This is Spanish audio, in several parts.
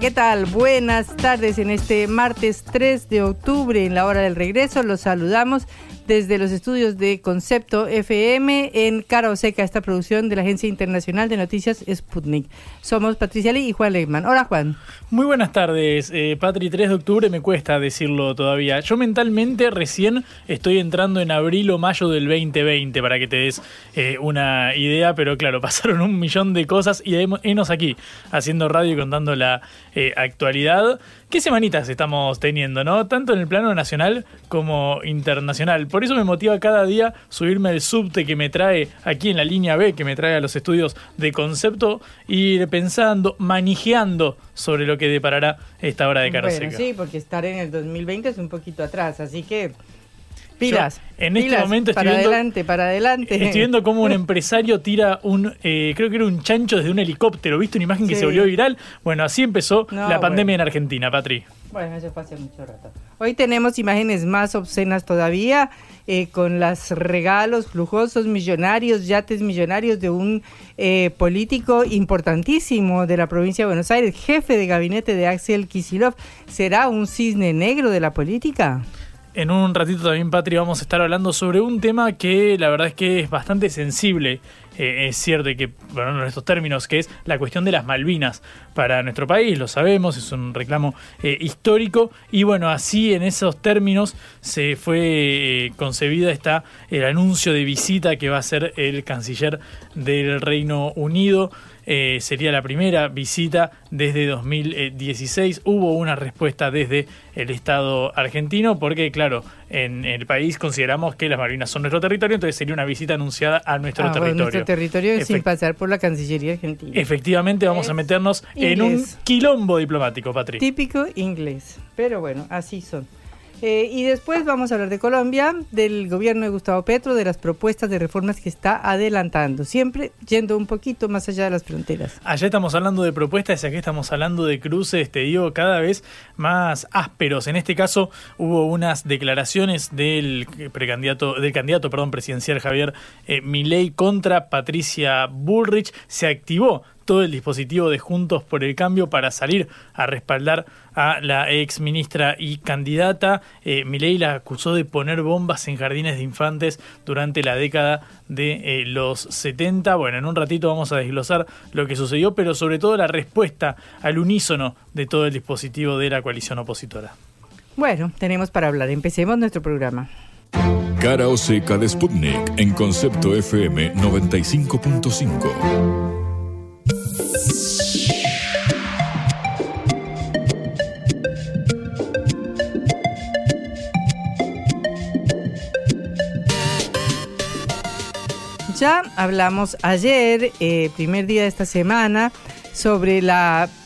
¿Qué tal? Buenas tardes en este martes 3 de octubre en la hora del regreso. Los saludamos desde los estudios de Concepto FM en Cara o Seca, esta producción de la Agencia Internacional de Noticias Sputnik. Somos Patricia Lee y Juan Legman. Hola, Juan. Muy buenas tardes, eh, Patri. 3 de octubre me cuesta decirlo todavía. Yo mentalmente recién estoy entrando en abril o mayo del 2020, para que te des eh, una idea, pero claro, pasaron un millón de cosas y hemos aquí haciendo radio y contando la eh, actualidad. ¿Qué semanitas estamos teniendo, no? Tanto en el plano nacional como internacional. Por eso me motiva cada día subirme al subte que me trae aquí en la línea B, que me trae a los estudios de concepto, y ir pensando, manejando sobre lo que deparará esta hora de cara bueno, Sí, porque estar en el 2020 es un poquito atrás, así que Pilas. en este momento estoy para adelante, para adelante. Estoy viendo cómo un empresario tira un, eh, creo que era un chancho desde un helicóptero. ¿Viste una imagen que se volvió viral? Bueno, así empezó la pandemia en Argentina, Patri. Bueno, eso fue hace mucho rato. Hoy tenemos imágenes más obscenas todavía, eh, con los regalos lujosos, millonarios, yates millonarios de un eh, político importantísimo de la provincia de Buenos Aires, jefe de gabinete de Axel Kisilov. ¿Será un cisne negro de la política? En un ratito también, Patri, vamos a estar hablando sobre un tema que la verdad es que es bastante sensible. Eh, es cierto que, bueno, en estos términos, que es la cuestión de las Malvinas para nuestro país, lo sabemos, es un reclamo eh, histórico. Y bueno, así en esos términos se fue eh, concebida esta, el anuncio de visita que va a ser el canciller del Reino Unido. Eh, sería la primera visita desde 2016. Hubo una respuesta desde el Estado argentino porque, claro, en el país consideramos que las Malvinas son nuestro territorio, entonces sería una visita anunciada a nuestro ah, territorio. nuestro territorio sin pasar por la Cancillería argentina. Efectivamente, vamos a meternos en un quilombo diplomático, Patrick. Típico inglés, pero bueno, así son. Eh, y después vamos a hablar de Colombia, del gobierno de Gustavo Petro, de las propuestas de reformas que está adelantando, siempre yendo un poquito más allá de las fronteras. Allá estamos hablando de propuestas y aquí estamos hablando de cruces, te digo, cada vez más ásperos. En este caso hubo unas declaraciones del precandidato, del candidato perdón, presidencial Javier eh, Milei contra Patricia Bullrich. Se activó todo el dispositivo de Juntos por el Cambio para salir a respaldar a la ex ministra y candidata. Eh, Milei la acusó de poner bombas en jardines de infantes durante la década de eh, los 70. Bueno, en un ratito vamos a desglosar lo que sucedió, pero sobre todo la respuesta al unísono de todo el dispositivo de la coalición opositora. Bueno, tenemos para hablar. Empecemos nuestro programa. Cara o seca de Sputnik en concepto FM 95.5. Ya hablamos ayer, eh, primer día de esta semana, sobre el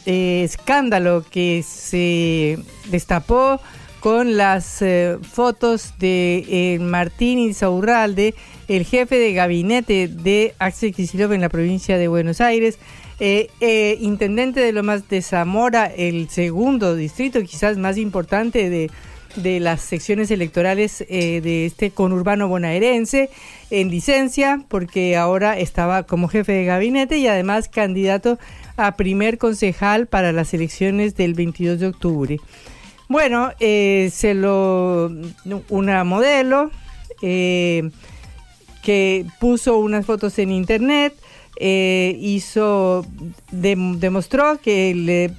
eh, escándalo que se destapó con las eh, fotos de Martín Insaurralde, el jefe de gabinete de Axel Kicillof en la provincia de Buenos Aires, intendente de Lomas de Zamora, el segundo distrito quizás más importante de de las secciones electorales eh, de este conurbano bonaerense en licencia porque ahora estaba como jefe de gabinete y además candidato a primer concejal para las elecciones del 22 de octubre. Bueno, eh, se lo. Una modelo eh, que puso unas fotos en internet. Eh, hizo dem- demostró que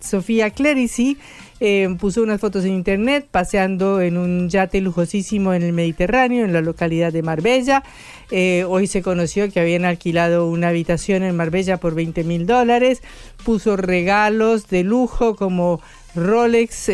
Sofía Clerici eh, puso unas fotos en internet paseando en un yate lujosísimo en el Mediterráneo, en la localidad de Marbella. Eh, hoy se conoció que habían alquilado una habitación en Marbella por 20 mil dólares. Puso regalos de lujo como Rolex,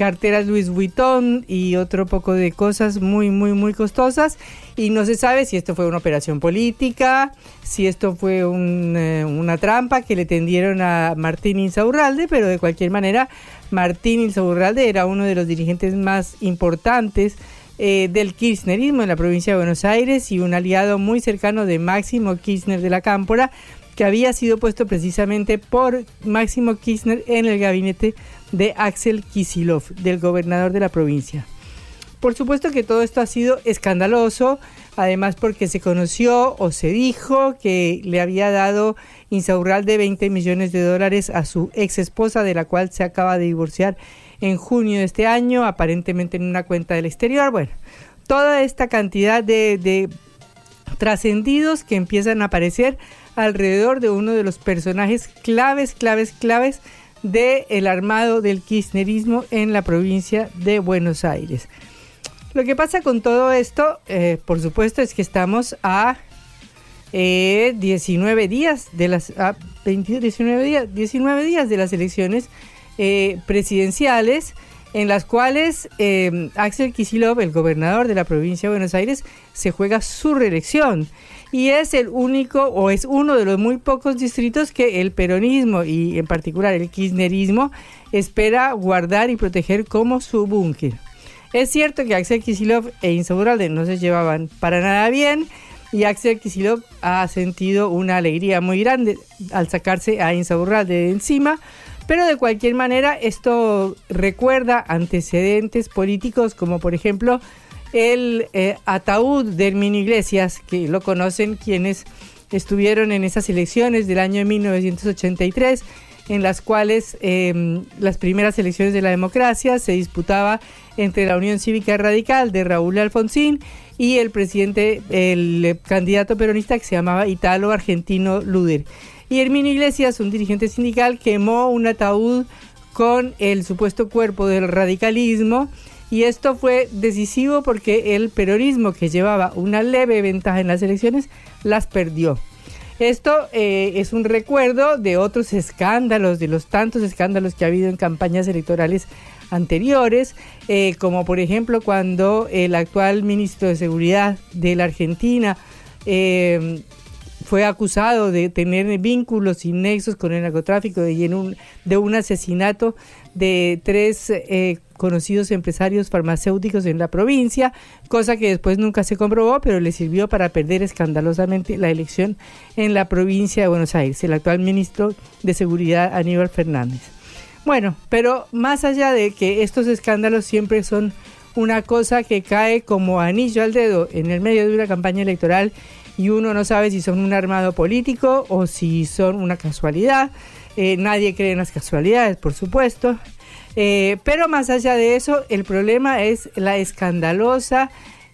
carteras Louis Vuitton y otro poco de cosas muy, muy, muy costosas. Y no se sabe si esto fue una operación política, si esto fue eh, una trampa que le tendieron a Martín Insaurralde, pero de cualquier manera, Martín Insaurralde era uno de los dirigentes más importantes eh, del kirchnerismo en la provincia de Buenos Aires y un aliado muy cercano de Máximo Kirchner de la Cámpora, que había sido puesto precisamente por Máximo Kirchner en el gabinete de Axel Kisilov, del gobernador de la provincia. Por supuesto que todo esto ha sido escandaloso, además porque se conoció o se dijo que le había dado Insaurralde 20 millones de dólares a su ex esposa, de la cual se acaba de divorciar en junio de este año, aparentemente en una cuenta del exterior. Bueno, toda esta cantidad de, de trascendidos que empiezan a aparecer alrededor de uno de los personajes claves, claves, claves del armado del kirchnerismo en la provincia de Buenos Aires. Lo que pasa con todo esto, eh, por supuesto, es que estamos a eh, 19 días de las a 22, 19 días, 19 días de las elecciones eh, presidenciales en las cuales eh, Axel Kisilov, el gobernador de la provincia de Buenos Aires, se juega su reelección y es el único o es uno de los muy pocos distritos que el peronismo y en particular el kirchnerismo espera guardar y proteger como su búnker. Es cierto que Axel Kisilov e Insaurralde no se llevaban para nada bien y Axel Kisilov ha sentido una alegría muy grande al sacarse a Insaurralde de encima, pero de cualquier manera esto recuerda antecedentes políticos como por ejemplo el eh, ataúd de Herminio Iglesias, que lo conocen quienes estuvieron en esas elecciones del año 1983, en las cuales eh, las primeras elecciones de la democracia se disputaba entre la Unión Cívica Radical de Raúl Alfonsín y el presidente, el candidato peronista que se llamaba Italo Argentino Luder. Y Herminio Iglesias, un dirigente sindical, quemó un ataúd con el supuesto cuerpo del radicalismo y esto fue decisivo porque el peronismo que llevaba una leve ventaja en las elecciones las perdió. Esto eh, es un recuerdo de otros escándalos, de los tantos escándalos que ha habido en campañas electorales anteriores, eh, como por ejemplo cuando el actual ministro de Seguridad de la Argentina eh, fue acusado de tener vínculos y nexos con el narcotráfico en un, de un asesinato de tres eh, conocidos empresarios farmacéuticos en la provincia, cosa que después nunca se comprobó, pero le sirvió para perder escandalosamente la elección en la provincia de Buenos Aires, el actual ministro de Seguridad Aníbal Fernández. Bueno, pero más allá de que estos escándalos siempre son una cosa que cae como anillo al dedo en el medio de una campaña electoral y uno no sabe si son un armado político o si son una casualidad. Eh, nadie cree en las casualidades, por supuesto. Eh, pero más allá de eso, el problema es la escandalosa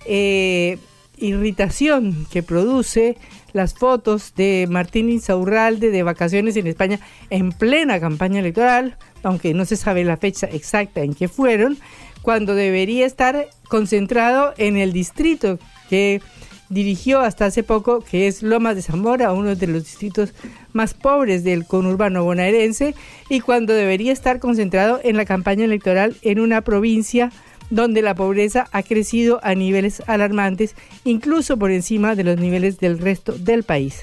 eh, irritación que produce las fotos de Martín Insaurralde de vacaciones en España en plena campaña electoral, aunque no se sabe la fecha exacta en que fueron, cuando debería estar concentrado en el distrito que dirigió hasta hace poco, que es Lomas de Zamora, uno de los distritos más pobres del conurbano bonaerense, y cuando debería estar concentrado en la campaña electoral en una provincia donde la pobreza ha crecido a niveles alarmantes, incluso por encima de los niveles del resto del país.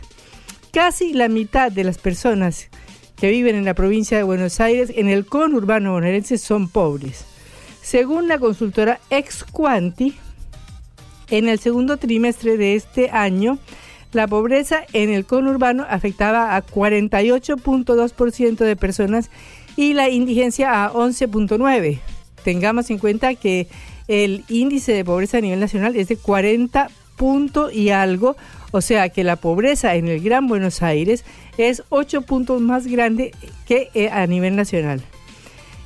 Casi la mitad de las personas que viven en la provincia de Buenos Aires, en el conurbano bonaerense, son pobres. Según la consultora Exquanti, en el segundo trimestre de este año, la pobreza en el conurbano afectaba a 48.2% de personas y la indigencia a 11.9%. Tengamos en cuenta que el índice de pobreza a nivel nacional es de 40 punto y algo, o sea que la pobreza en el Gran Buenos Aires es 8 puntos más grande que eh, a nivel nacional.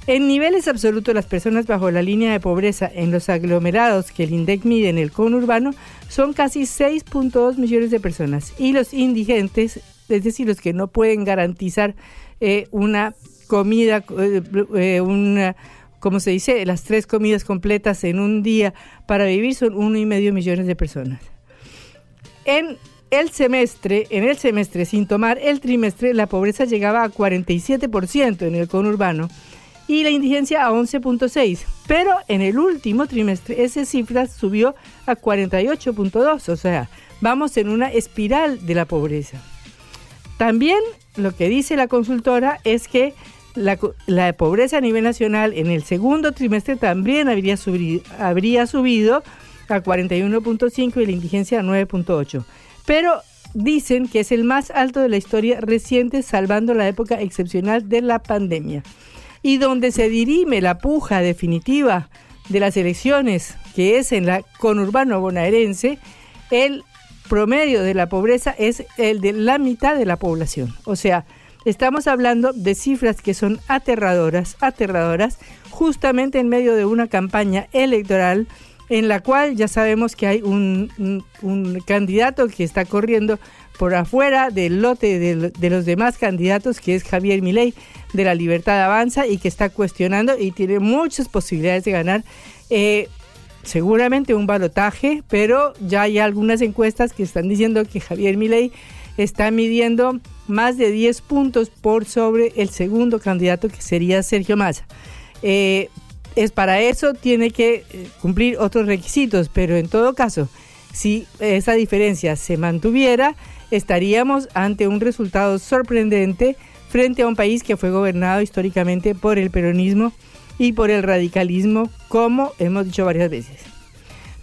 En niveles absolutos, las personas bajo la línea de pobreza en los aglomerados que el INDEC mide en el conurbano son casi 6.2 millones de personas. Y los indigentes, es decir, los que no pueden garantizar eh, una comida, eh, eh, una, como se dice, las tres comidas completas en un día para vivir son uno y medio millones de personas. En el semestre, en el semestre, sin tomar el trimestre, la pobreza llegaba a 47% en el conurbano y la indigencia a 11.6. Pero en el último trimestre esa cifra subió a 48.2, o sea, vamos en una espiral de la pobreza. También lo que dice la consultora es que la, pobreza a nivel nacional en el segundo trimestre también habría, subido, habría subido a 41.5 y la indigencia a 9.8. Pero dicen que es el más alto de la historia reciente, salvando la época excepcional de la pandemia y donde se dirime la puja definitiva de las elecciones, que es en la conurbano bonaerense, el promedio de la pobreza es el de la mitad de la población. O sea, estamos hablando de cifras que son aterradoras, aterradoras, justamente en medio de una campaña electoral en la cual ya sabemos que hay un, candidato que está corriendo por afuera del lote de, los demás candidatos, que es Javier Milei de la Libertad Avanza y que está cuestionando y tiene muchas posibilidades de ganar. Eh, seguramente un balotaje, pero ya hay algunas encuestas que están diciendo que Javier Milei está midiendo más de 10 puntos por sobre el segundo candidato que sería Sergio Massa. Eh, es para eso tiene que eh, cumplir otros requisitos, pero en todo caso, si esa diferencia se mantuviera, estaríamos ante un resultado sorprendente frente a un país que fue gobernado históricamente por el peronismo y por el radicalismo, como hemos dicho varias veces.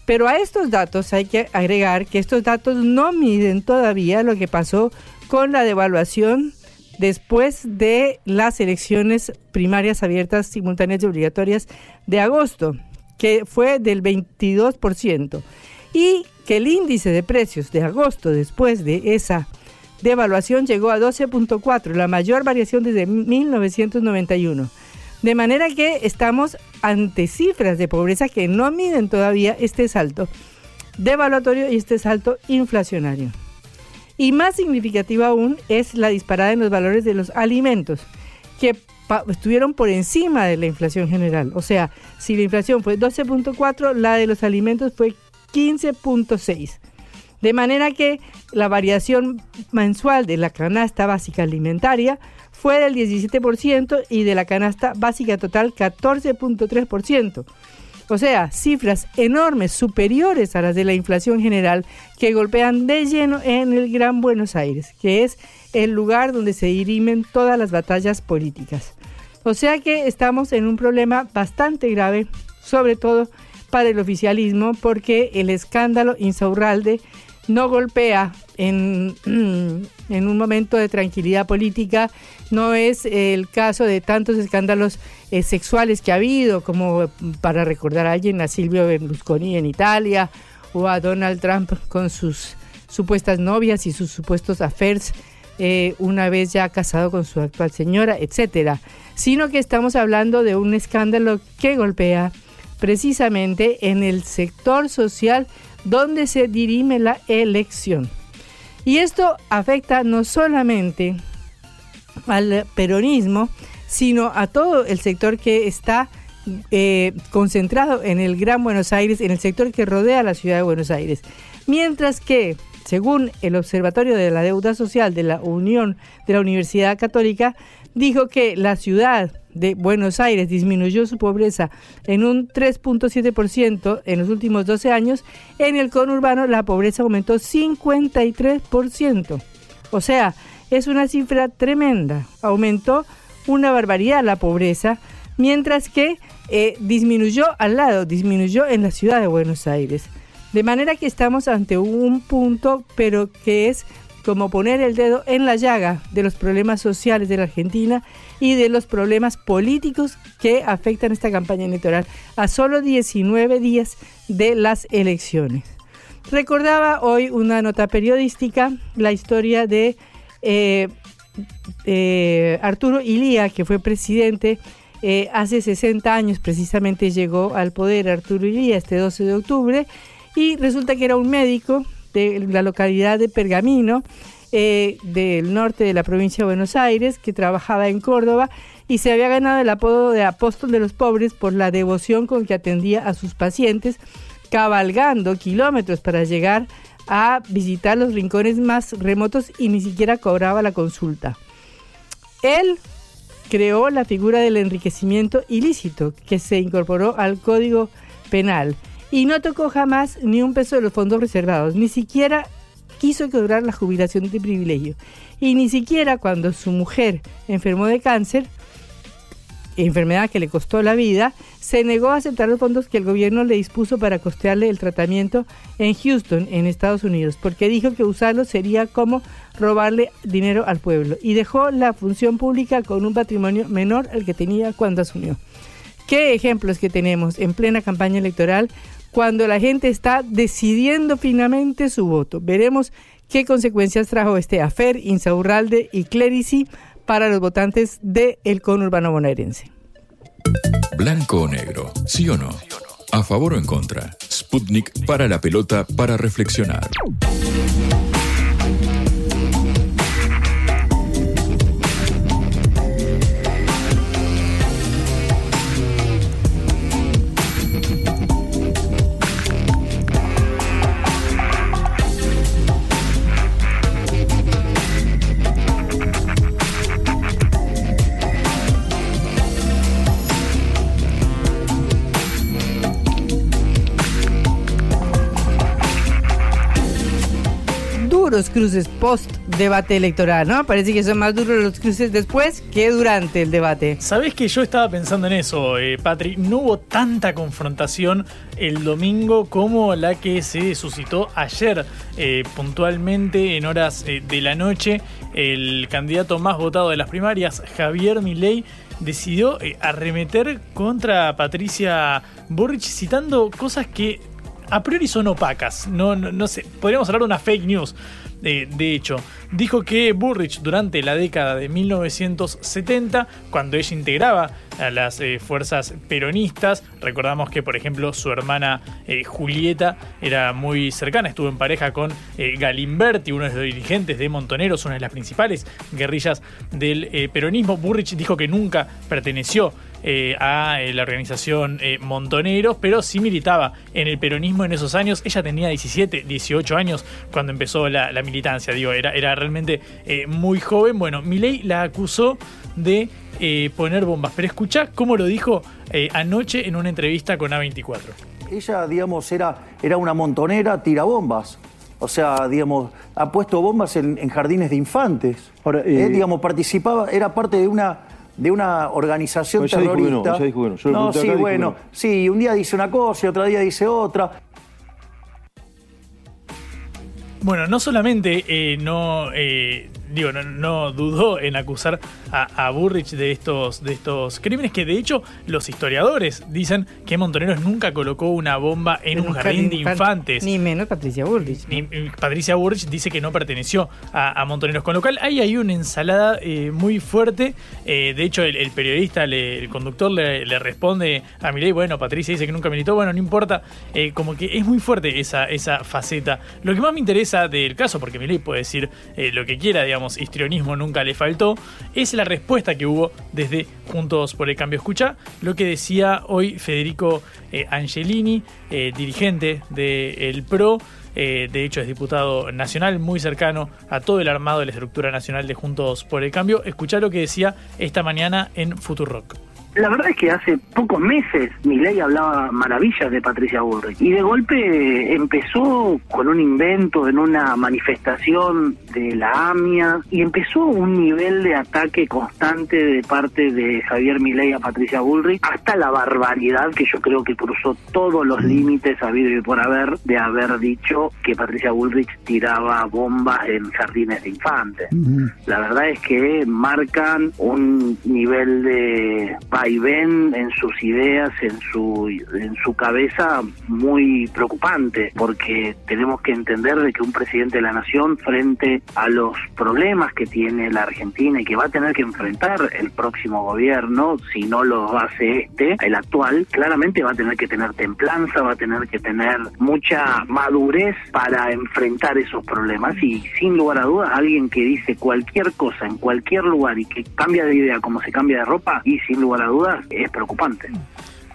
Pero a estos datos hay que agregar que estos datos no miden todavía lo que pasó con la devaluación después de las elecciones primarias abiertas, simultáneas y obligatorias de agosto, que fue del 22%. Y que el índice de precios de agosto después de esa devaluación llegó a 12.4, la mayor variación desde 1991. De manera que estamos ante cifras de pobreza que no miden todavía este salto devaluatorio y este salto inflacionario. Y más significativa aún es la disparada en los valores de los alimentos, que estuvieron por encima de la inflación general. O sea, si la inflación fue 12.4, la de los alimentos fue 15.6. De manera que la variación mensual de la canasta básica alimentaria fue del 17% y de la canasta básica total 14.3%. O sea, cifras enormes, superiores a las de la inflación general, que golpean de lleno en el Gran Buenos Aires, que es el lugar donde se dirimen todas las batallas políticas. O sea que estamos en un problema bastante grave, sobre todo para el oficialismo porque el escándalo Insaurralde no golpea en, en, un momento de tranquilidad política. No es el caso de tantos escándalos eh, sexuales que ha habido, como para recordar a alguien, a Silvio Berlusconi en Italia o a Donald Trump con sus supuestas novias y sus supuestos affairs. Eh, una vez ya casado con su actual señora, etcétera, sino que estamos hablando de un escándalo que golpea precisamente en el sector social donde se dirime la elección. Y esto afecta no solamente al peronismo, sino a todo el sector que está eh, concentrado en el Gran Buenos Aires, en el sector que rodea la ciudad de Buenos Aires. Mientras que, según el Observatorio de la Deuda Social de la Unión de la Universidad Católica, dijo que la ciudad de Buenos Aires disminuyó su pobreza en un 3.7% en los últimos 12 años, en el conurbano la pobreza aumentó 53%. O sea, es una cifra tremenda. Aumentó una barbaridad la pobreza, mientras que eh, disminuyó al lado, disminuyó en la ciudad de Buenos Aires. De manera que estamos ante un punto, pero que es como poner el dedo en la llaga de los problemas sociales de la Argentina y de los problemas políticos que afectan esta campaña electoral a solo 19 días de las elecciones. Recordaba hoy una nota periodística la historia de eh, Arturo Ilía, que fue presidente Eh, hace 60 años precisamente llegó al poder Arturo Ilía este 12 de octubre y resulta que era un médico de la localidad de Pergamino, eh, del norte de la provincia de Buenos Aires, que trabajaba en Córdoba y se había ganado el apodo de apóstol de los pobres por la devoción con que atendía a sus pacientes, cabalgando kilómetros para llegar a visitar los rincones más remotos y ni siquiera cobraba la consulta. Él creó la figura del enriquecimiento ilícito que se incorporó al Código Penal y no tocó jamás ni un peso de los fondos reservados, ni siquiera quiso cobrar la jubilación de privilegio. Y ni siquiera cuando su mujer enfermó de cáncer enfermedad que le costó la vida, se negó a aceptar los fondos que el gobierno le dispuso para costearle el tratamiento en Houston, en Estados Unidos, porque dijo que usarlo sería como robarle dinero al pueblo. Y dejó la función pública con un patrimonio menor al que tenía cuando asumió. ¿Qué ejemplos que tenemos en plena campaña electoral cuando la gente está decidiendo finalmente su voto? Veremos qué consecuencias trajo este afer, Insaurralde y Clerici para los votantes del el conurbano bonaerense. Blanco o negro, sí o no. A favor o en contra. Sputnik para la pelota para reflexionar. Duros cruces post debate electoral, ¿no? Parece que son más duros los cruces después que durante el debate. Sabés que yo estaba pensando en eso, eh, Patri. No hubo tanta confrontación el domingo como la que se suscitó ayer, eh, puntualmente en horas eh, de la noche. El candidato más votado de las primarias, Javier Milei, decidió eh, arremeter contra Patricia Burrich citando cosas que a priori son opacas. No, no, no sé, podríamos hablar de una fake news. De hecho, dijo que Burrich durante la década de 1970, cuando ella integraba a las eh, fuerzas peronistas, recordamos que por ejemplo su hermana eh, Julieta era muy cercana, estuvo en pareja con eh, Galimberti, uno de los dirigentes de Montoneros, una de las principales guerrillas del peronismo. Burrich dijo que nunca perteneció eh, a eh, la organización eh, Montoneros, pero sí militaba en el peronismo en esos años. Ella tenía 17, 18 años cuando empezó la, la militancia, digo, era, era realmente eh, muy joven. Bueno, Milei la acusó de eh, poner bombas, pero escuchá cómo lo dijo eh, anoche en una entrevista con A24. Ella, digamos, era, era una montonera tirabombas. O sea, digamos, ha puesto bombas en, en jardines de infantes. Eh, digamos, participaba, era parte de una de una organización Bueno, ya dijo que no, terrorista. ya dijo que no. No, sí, bueno, que no. sí, un día dice una cosa y otro día dice otra. Bueno, no solamente eh, no, eh, digo, no, no dudó en acusar a, a Burrich de estos, de estos crímenes, que de hecho los historiadores dicen que Montoneros nunca colocó una bomba en, un, jardín, de infan- infantes. Ni menos Patricia Bullrich. Ni- ni Patricia Burrich dice que no perteneció a, a Montoneros, con lo cual ahí hay una ensalada eh, muy fuerte. Eh, de hecho, el, el periodista, le- el conductor le, le responde a Milei, bueno, Patricia dice que nunca militó, bueno, no importa, Eh, como que es muy fuerte esa, esa faceta. Lo que más me interesa del caso, porque Milei puede decir eh, lo que quiera, digamos, histrionismo nunca le faltó, es la respuesta que hubo desde Juntos por el Cambio. Escucha lo que decía hoy Federico eh, Angelini, eh, dirigente del PRO, eh, de hecho es diputado nacional, muy cercano a todo el armado de la estructura nacional de Juntos por el Cambio. Escuchá lo que decía esta mañana en Futurock. La verdad es que hace pocos meses Milei hablaba maravillas de Patricia Bullrich y de golpe empezó con un invento en una manifestación de la AMIA y empezó un nivel de ataque constante de parte de Javier Milei a Patricia Bullrich hasta la barbaridad que yo creo que cruzó todos los límites habido y por haber de haber dicho que Patricia Bullrich tiraba bombas en jardines de infantes. La verdad es que marcan un nivel de vaivén en sus ideas, en su, en su cabeza muy preocupante, porque tenemos que entender de que un presidente de la nación frente a los problemas que tiene la Argentina y que va a tener que enfrentar el próximo gobierno, si no lo hace este, el actual, claramente va a tener que tener templanza, va a tener que tener mucha madurez para enfrentar esos problemas. Y sin lugar a dudas alguien que dice cualquier cosa en cualquier lugar y que cambia de idea como se cambia de ropa y sin lugar a dudas es preocupante.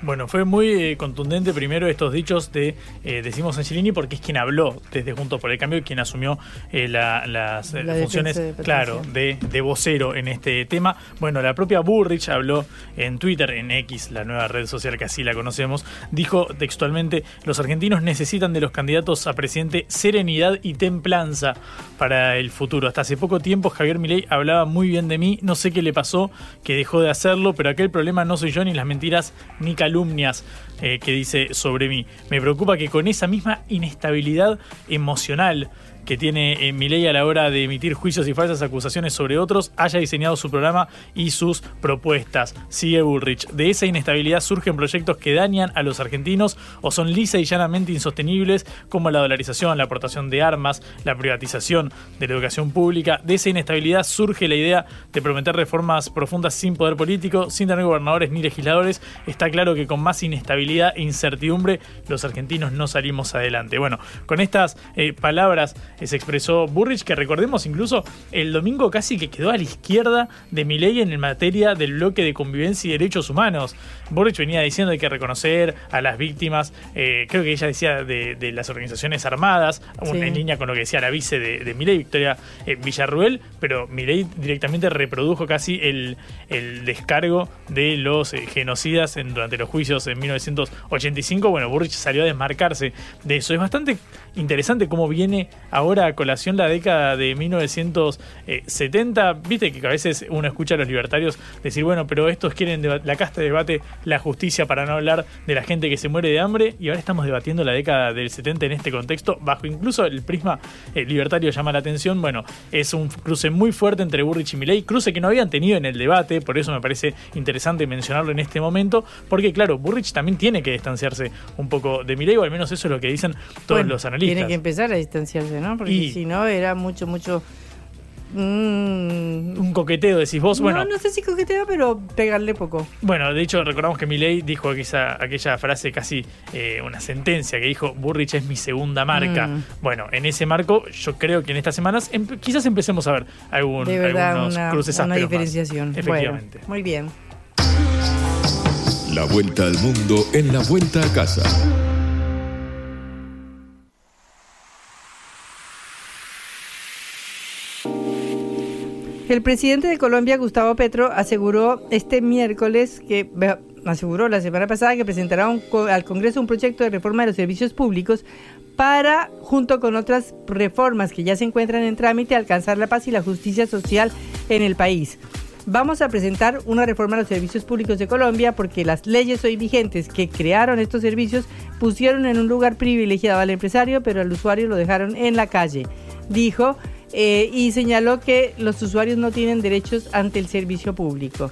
Bueno, fue muy eh, contundente primero estos dichos de eh, Decimos Angelini porque es quien habló desde Juntos por el Cambio y quien asumió eh, las funciones, claro, de, de, vocero en este tema. Bueno, la propia Burrich habló en Twitter, en X, la nueva red social que así la conocemos, dijo textualmente, los argentinos necesitan de los candidatos a presidente serenidad y templanza para el futuro. Hasta hace poco tiempo Javier Milei hablaba muy bien de mí, no sé qué le pasó, que dejó de hacerlo, pero aquel problema no soy yo ni las mentiras ni calumnias eh, que dice sobre mí. Me preocupa que con esa misma inestabilidad emocional que tiene eh, Milei a la hora de emitir juicios y falsas acusaciones sobre otros, haya diseñado su programa y sus propuestas. Sigue Bullrich. De esa inestabilidad surgen proyectos que dañan a los argentinos o son lisa y llanamente insostenibles, como la dolarización, la aportación de armas, la privatización de la educación pública. De esa inestabilidad surge la idea de prometer reformas profundas sin poder político, sin tener gobernadores ni legisladores. Está claro que con más inestabilidad e incertidumbre los argentinos no salimos adelante. Bueno, con estas eh, palabras se expresó Burrich, que recordemos incluso el domingo casi que quedó a la izquierda de Milei en materia del bloque de convivencia y derechos humanos. Burrich venía diciendo que hay que reconocer a las víctimas, eh, creo que ella decía de, las organizaciones armadas, en línea con lo que decía la vice de, de Milei, Victoria eh, Villarruel, pero Milei directamente reprodujo casi el, descargo de los eh, genocidas en, durante los juicios en 1985. Bueno, Burrich salió a desmarcarse de eso. Es bastante interesante cómo viene ahora a colación la década de 1970. Viste que a veces uno escucha a los libertarios decir, bueno, pero estos quieren la casta de debate la justicia para no hablar de la gente que se muere de hambre y ahora estamos debatiendo la década del 70 en este contexto, bajo incluso el prisma eh, libertario llama la atención. Bueno, es un cruce muy fuerte entre Burrich y Milley, cruce que no habían tenido en el debate, por eso me parece interesante mencionarlo en este momento, porque claro, Burrich también tiene que distanciarse un poco de Milley, o al menos eso es lo que dicen todos los analistas. Tiene que empezar a distanciarse, ¿no? Porque si no era mucho, mucho Mm. Un coqueteo, decís vos. Bueno, no, no sé si coqueteo, pero pegarle poco. Bueno, de hecho, recordamos que Milei dijo aquella, aquella frase casi eh, una sentencia que dijo: Burrich es mi segunda marca. Mm. Bueno, en ese marco, yo creo que en estas semanas quizás empecemos a ver algún, de verdad, algunos una, cruces Una diferenciación. Efectivamente. muy bien. La vuelta al mundo en la vuelta a casa. El presidente de Colombia, Gustavo Petro, aseguró este miércoles que aseguró la semana pasada que presentará al Congreso un proyecto de reforma de los servicios públicos para, junto con otras reformas que ya se encuentran en trámite, alcanzar la paz y la justicia social en el país. Vamos a presentar una reforma a los servicios públicos de Colombia porque las leyes hoy vigentes que crearon estos servicios pusieron en un lugar privilegiado al empresario, pero al usuario lo dejaron en la calle. Dijo eh, y señaló que los usuarios no tienen derechos ante el servicio público.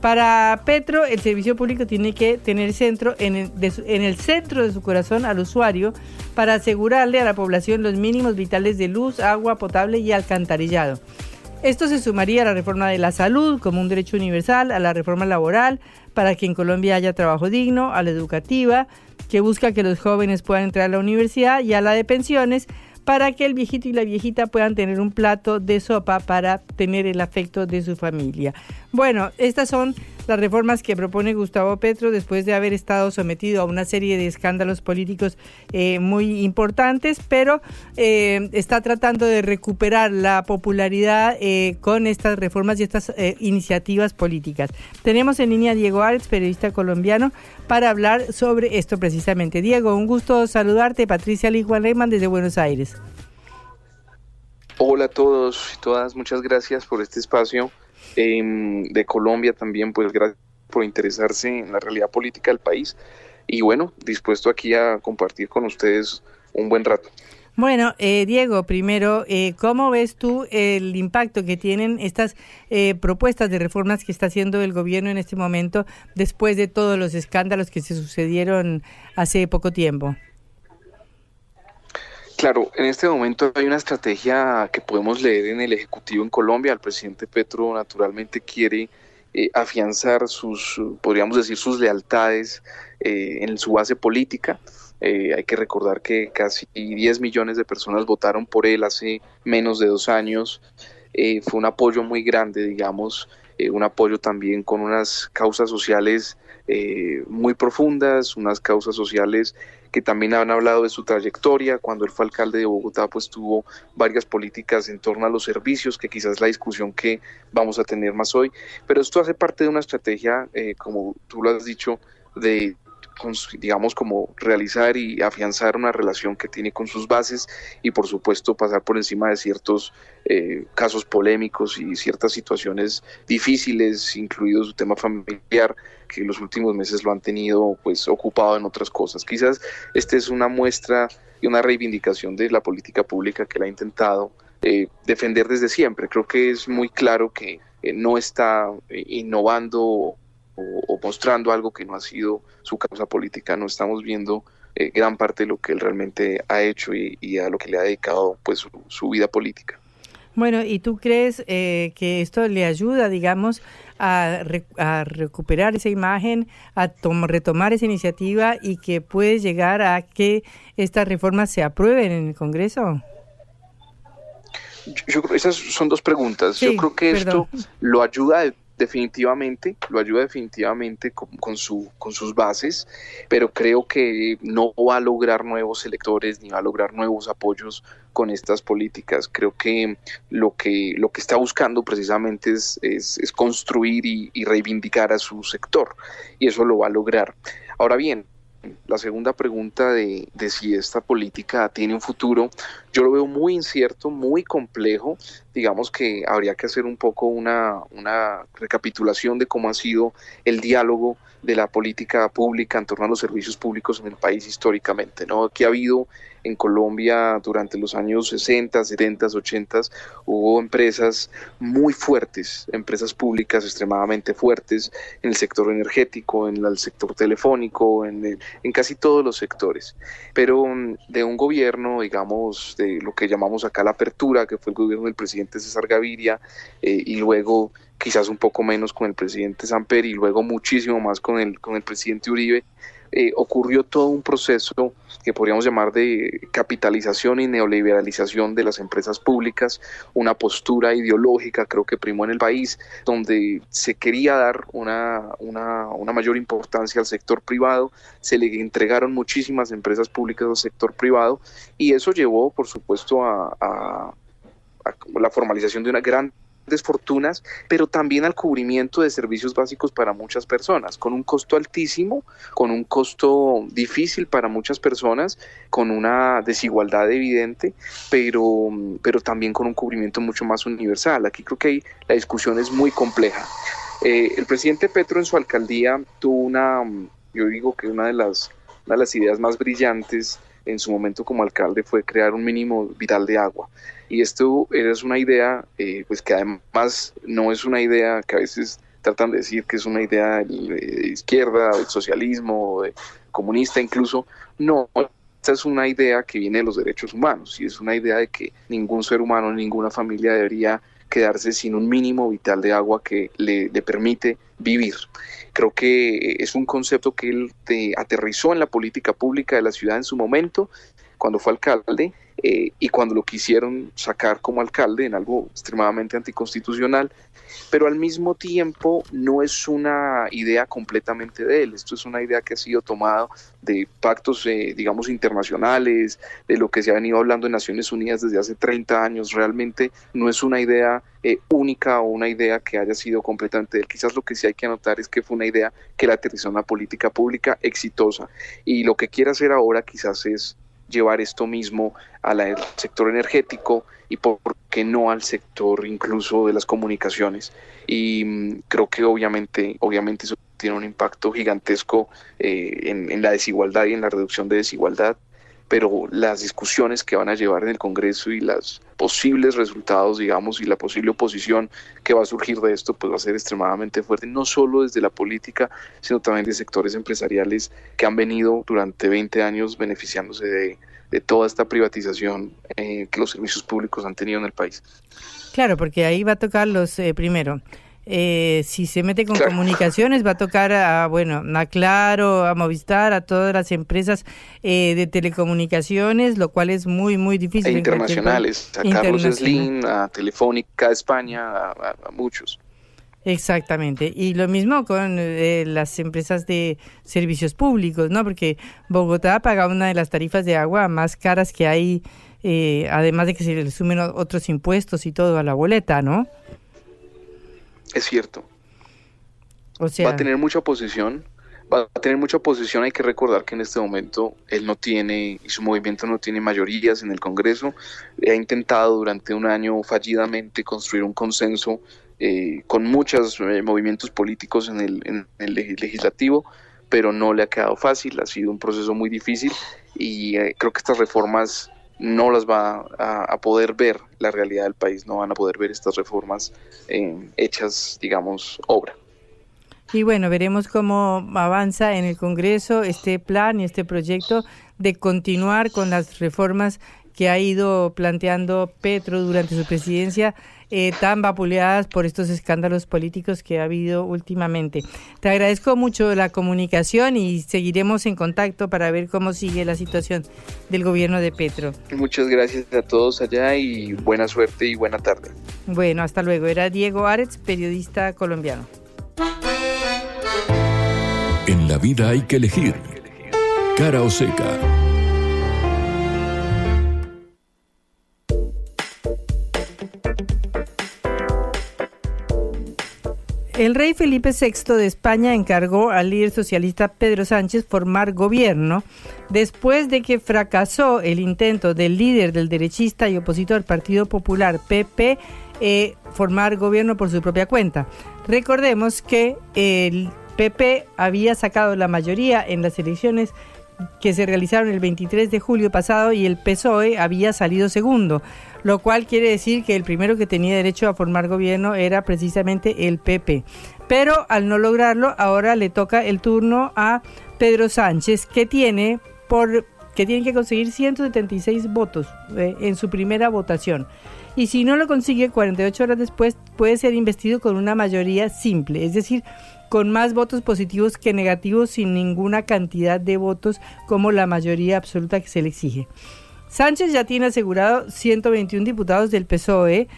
Para Petro, el servicio público tiene que tener centro en el, en el centro de su corazón al usuario para asegurarle a la población los mínimos vitales de luz, agua potable y alcantarillado. Esto se sumaría a la reforma de la salud como un derecho universal, a la reforma laboral para que en Colombia haya trabajo digno, a la educativa, que busca que los jóvenes puedan entrar a la universidad, y a la de pensiones, para que el viejito y la viejita puedan tener un plato de sopa para tener el afecto de su familia. Bueno, estas son las reformas que propone Gustavo Petro después de haber estado sometido a una serie de escándalos políticos eh, muy importantes, pero eh, está tratando de recuperar la popularidad eh, con estas reformas y estas iniciativas políticas. Tenemos en línea a Diego Alex, periodista colombiano, para hablar sobre esto precisamente. Diego, un gusto saludarte. Patricia Lee Juan desde Buenos Aires. Hola a todos y todas, muchas gracias por este espacio de Colombia también, pues gracias por interesarse en la realidad política del país y bueno, dispuesto aquí a compartir con ustedes un buen rato. Bueno, eh, Diego, primero, eh, ¿cómo ves tú el impacto que tienen estas eh, propuestas de reformas que está haciendo el gobierno en este momento después de todos los escándalos que se sucedieron hace poco tiempo? Claro, en este momento hay una estrategia que podemos leer en el Ejecutivo en Colombia. El presidente Petro naturalmente quiere eh, afianzar sus, podríamos decir, sus lealtades eh, en su base política. Eh, hay que recordar que casi 10 millones de personas votaron por él hace menos de dos años. fue un apoyo muy grande, digamos, un apoyo también con unas causas sociales muy profundas, unas causas sociales que también han hablado de su trayectoria. Cuando él fue alcalde de Bogotá, pues tuvo varias políticas en torno a los servicios, que quizás es la discusión que vamos a tener más hoy. Pero esto hace parte de una estrategia, eh, como tú lo has dicho, de digamos como realizar y afianzar una relación que tiene con sus bases y por supuesto pasar por encima de ciertos eh, casos polémicos y ciertas situaciones difíciles, incluido su tema familiar, que en los últimos meses lo han tenido pues ocupado en otras cosas. Quizás esta es una muestra y una reivindicación de la política pública que él ha intentado eh, defender desde siempre. Creo que es muy claro que eh, no está eh, innovando o, mostrando algo que no ha sido su causa política. No estamos viendo gran parte de lo que él realmente ha hecho y, a lo que le ha dedicado pues su vida política. Bueno, ¿y tú crees eh, que esto le ayuda, digamos, a, recuperar esa imagen, a retomar esa iniciativa y que puede llegar a que estas reformas se aprueben en el Congreso? Yo, creo esas son dos preguntas. yo creo que esto lo ayuda definitivamente, lo ayuda definitivamente con, su, con sus bases, pero creo que no va a lograr nuevos electores ni va a lograr nuevos apoyos con estas políticas. Creo que lo que, lo que está buscando precisamente es, es, construir y, y reivindicar a su sector y eso lo va a lograr. Ahora bien, la segunda pregunta de, si esta política tiene un futuro, yo lo veo muy incierto, muy complejo. Digamos que habría que hacer un poco una, una recapitulación de cómo ha sido el diálogo de la política pública en torno a los servicios públicos en el país históricamente. ¿no? Aquí ha habido en Colombia durante los años 60, 70, 80 hubo empresas muy fuertes, empresas públicas extremadamente fuertes en el sector energético, en el sector telefónico, en, en casi todos los sectores. Pero mm, de un gobierno, digamos, de lo que llamamos acá la apertura, que fue el gobierno del presidente César Gaviria, eh, y luego quizás un poco menos con el presidente Samper y luego muchísimo más con el, con el presidente Uribe, eh, ocurrió todo un proceso que podríamos llamar de capitalización y neoliberalización de las empresas públicas, una postura ideológica creo que primó en el país, donde se quería dar una, una, una mayor importancia al sector privado, se le entregaron muchísimas empresas públicas al sector privado y eso llevó, por supuesto, a, a la formalización de una gran desfortunas, pero también al cubrimiento de servicios básicos para muchas personas, con un costo altísimo, con un costo difícil para muchas personas, con una desigualdad evidente, pero, pero también con un cubrimiento mucho más universal. Aquí creo que ahí la discusión es muy compleja. Eh, el presidente Petro en su alcaldía tuvo una, yo digo que una de las, una de las ideas más brillantes en su momento como alcalde fue crear un mínimo vital de agua. Y esto es una idea, eh, pues que además no es una idea que a veces tratan de decir que es una idea de izquierda, del socialismo, comunista incluso. No, esta es una idea que viene de los derechos humanos y es una idea de que ningún ser humano, ninguna familia debería quedarse sin un mínimo vital de agua que le, permite vivir. Creo que es un concepto que él aterrizó en la política pública de la ciudad en su momento, cuando fue alcalde, eh, y cuando lo quisieron sacar como alcalde en algo extremadamente anticonstitucional, pero al mismo tiempo no es una idea completamente de él, esto es una idea que ha sido tomada de pactos, eh, digamos, internacionales, de lo que se ha venido hablando en Naciones Unidas desde hace 30 años, realmente no es una idea eh, única o una idea que haya sido completamente de él, quizás lo que sí hay que anotar es que fue una idea que la aterrizó en una política pública exitosa y lo que quiere hacer ahora quizás es llevar esto mismo al sector energético y por qué no al sector incluso de las comunicaciones. Y mm, creo que obviamente, obviamente eso tiene un impacto gigantesco eh, en, la desigualdad y en la reducción de desigualdad, pero las discusiones que van a llevar en el Congreso y los posibles resultados, digamos, y la posible oposición que va a surgir de esto, pues va a ser extremadamente fuerte, no solo desde la política, sino también de sectores empresariales que han venido durante 20 años beneficiándose de, toda esta privatización eh, que los servicios públicos han tenido en el país. Claro, porque ahí va a tocar los, eh, primero, eh, si se mete con comunicaciones va a tocar a bueno a Claro, a Movistar, a todas las empresas eh, de telecomunicaciones, lo cual es muy muy difícil. E internacionales, a Carlos Slim, a Telefónica España, a, muchos. Exactamente. Y lo mismo con eh, las empresas de servicios públicos, ¿no? Porque Bogotá paga una de las tarifas de agua más caras que hay, además de que se le sumen otros impuestos y todo a la boleta, ¿no? Es cierto. va a tener mucha oposición, va a tener mucha oposición, hay que recordar que en este momento él no tiene, y su movimiento no tiene mayorías en el Congreso, ha intentado durante un año fallidamente construir un consenso eh, con muchos eh, movimientos políticos en el, en el, legislativo, pero no le ha quedado fácil, ha sido un proceso muy difícil y eh, creo que estas reformas no las va a, poder ver la realidad del país, no van a poder ver estas reformas eh, hechas, digamos, obra. Y bueno, veremos cómo avanza en el Congreso este plan y este proyecto de continuar con las reformas que ha ido planteando Petro durante su presidencia eh, tan vapuleadas por estos escándalos políticos que ha habido últimamente. Te agradezco mucho la comunicación y seguiremos en contacto para ver cómo sigue la situación del gobierno de Petro. Muchas gracias a todos allá y buena suerte y buena tarde. Bueno, hasta luego. Era Diego Aretz, periodista colombiano. En la vida hay que elegir. Cara o seca. El rey Felipe VI de España encargó al líder socialista Pedro Sánchez formar gobierno después de que fracasó el intento del líder del derechista y opositor Partido Popular PP eh, formar gobierno por su propia cuenta. Recordemos que el PP había sacado la mayoría en las elecciones que se realizaron el 23 de julio pasado y el PSOE había salido segundo lo cual quiere decir que el primero que tenía derecho a formar gobierno era precisamente el PP. Pero al no lograrlo, ahora le toca el turno a Pedro Sánchez, que tiene por que tiene que conseguir 176 votos eh, en su primera votación. Y si no lo consigue 48 horas después, puede ser investido con una mayoría simple, es decir, con más votos positivos que negativos sin ninguna cantidad de votos como la mayoría absoluta que se le exige. Sánchez ya tiene asegurado 121 diputados del PSOE.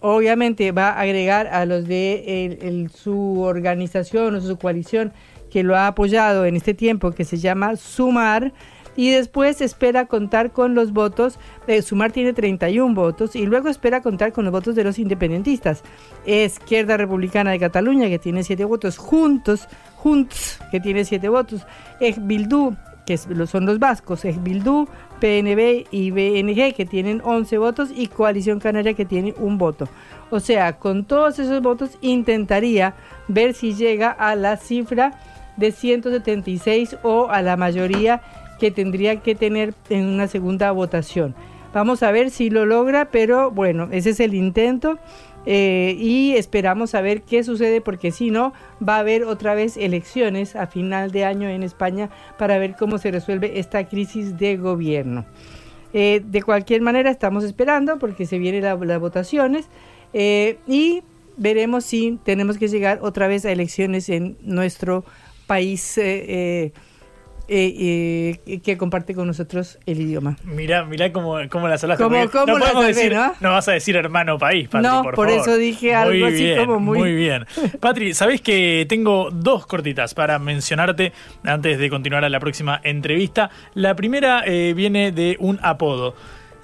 obviamente va a agregar a los de su organización o su coalición que lo ha apoyado en este tiempo, que se llama Sumar, y después espera contar con los votos, eh, Sumar tiene 31 votos, y luego espera contar con los votos de los independentistas. Izquierda Republicana de Cataluña, que tiene 7 votos, Juntos, Junts, que tiene 7 votos, Bildu, que son los vascos, es Bildu, PNB y BNG, que tienen 11 votos, y Coalición Canaria, que tiene un voto. O sea, con todos esos votos intentaría ver si llega a la cifra de 176 o a la mayoría que tendría que tener en una segunda votación. Vamos a ver si lo logra, pero bueno, ese es el intento. Eh, y esperamos a ver qué sucede porque si no va a haber otra vez elecciones a final de año en España para ver cómo se resuelve esta crisis de gobierno. Eh, de cualquier manera estamos esperando porque se vienen las votaciones eh, y veremos si tenemos que llegar otra vez a elecciones en nuestro país eh, eh, que comparte con nosotros el idioma. Mira, mira cómo, cómo las hablaste. ¿Cómo, no, podemos decir, ¿no? ¿no? vas a decir hermano país, Patri, no, por, por eso dije algo así como muy... Muy bien. Patri, sabés que tengo dos cortitas para mencionarte antes de continuar a la próxima entrevista. La primera eh, viene de un apodo.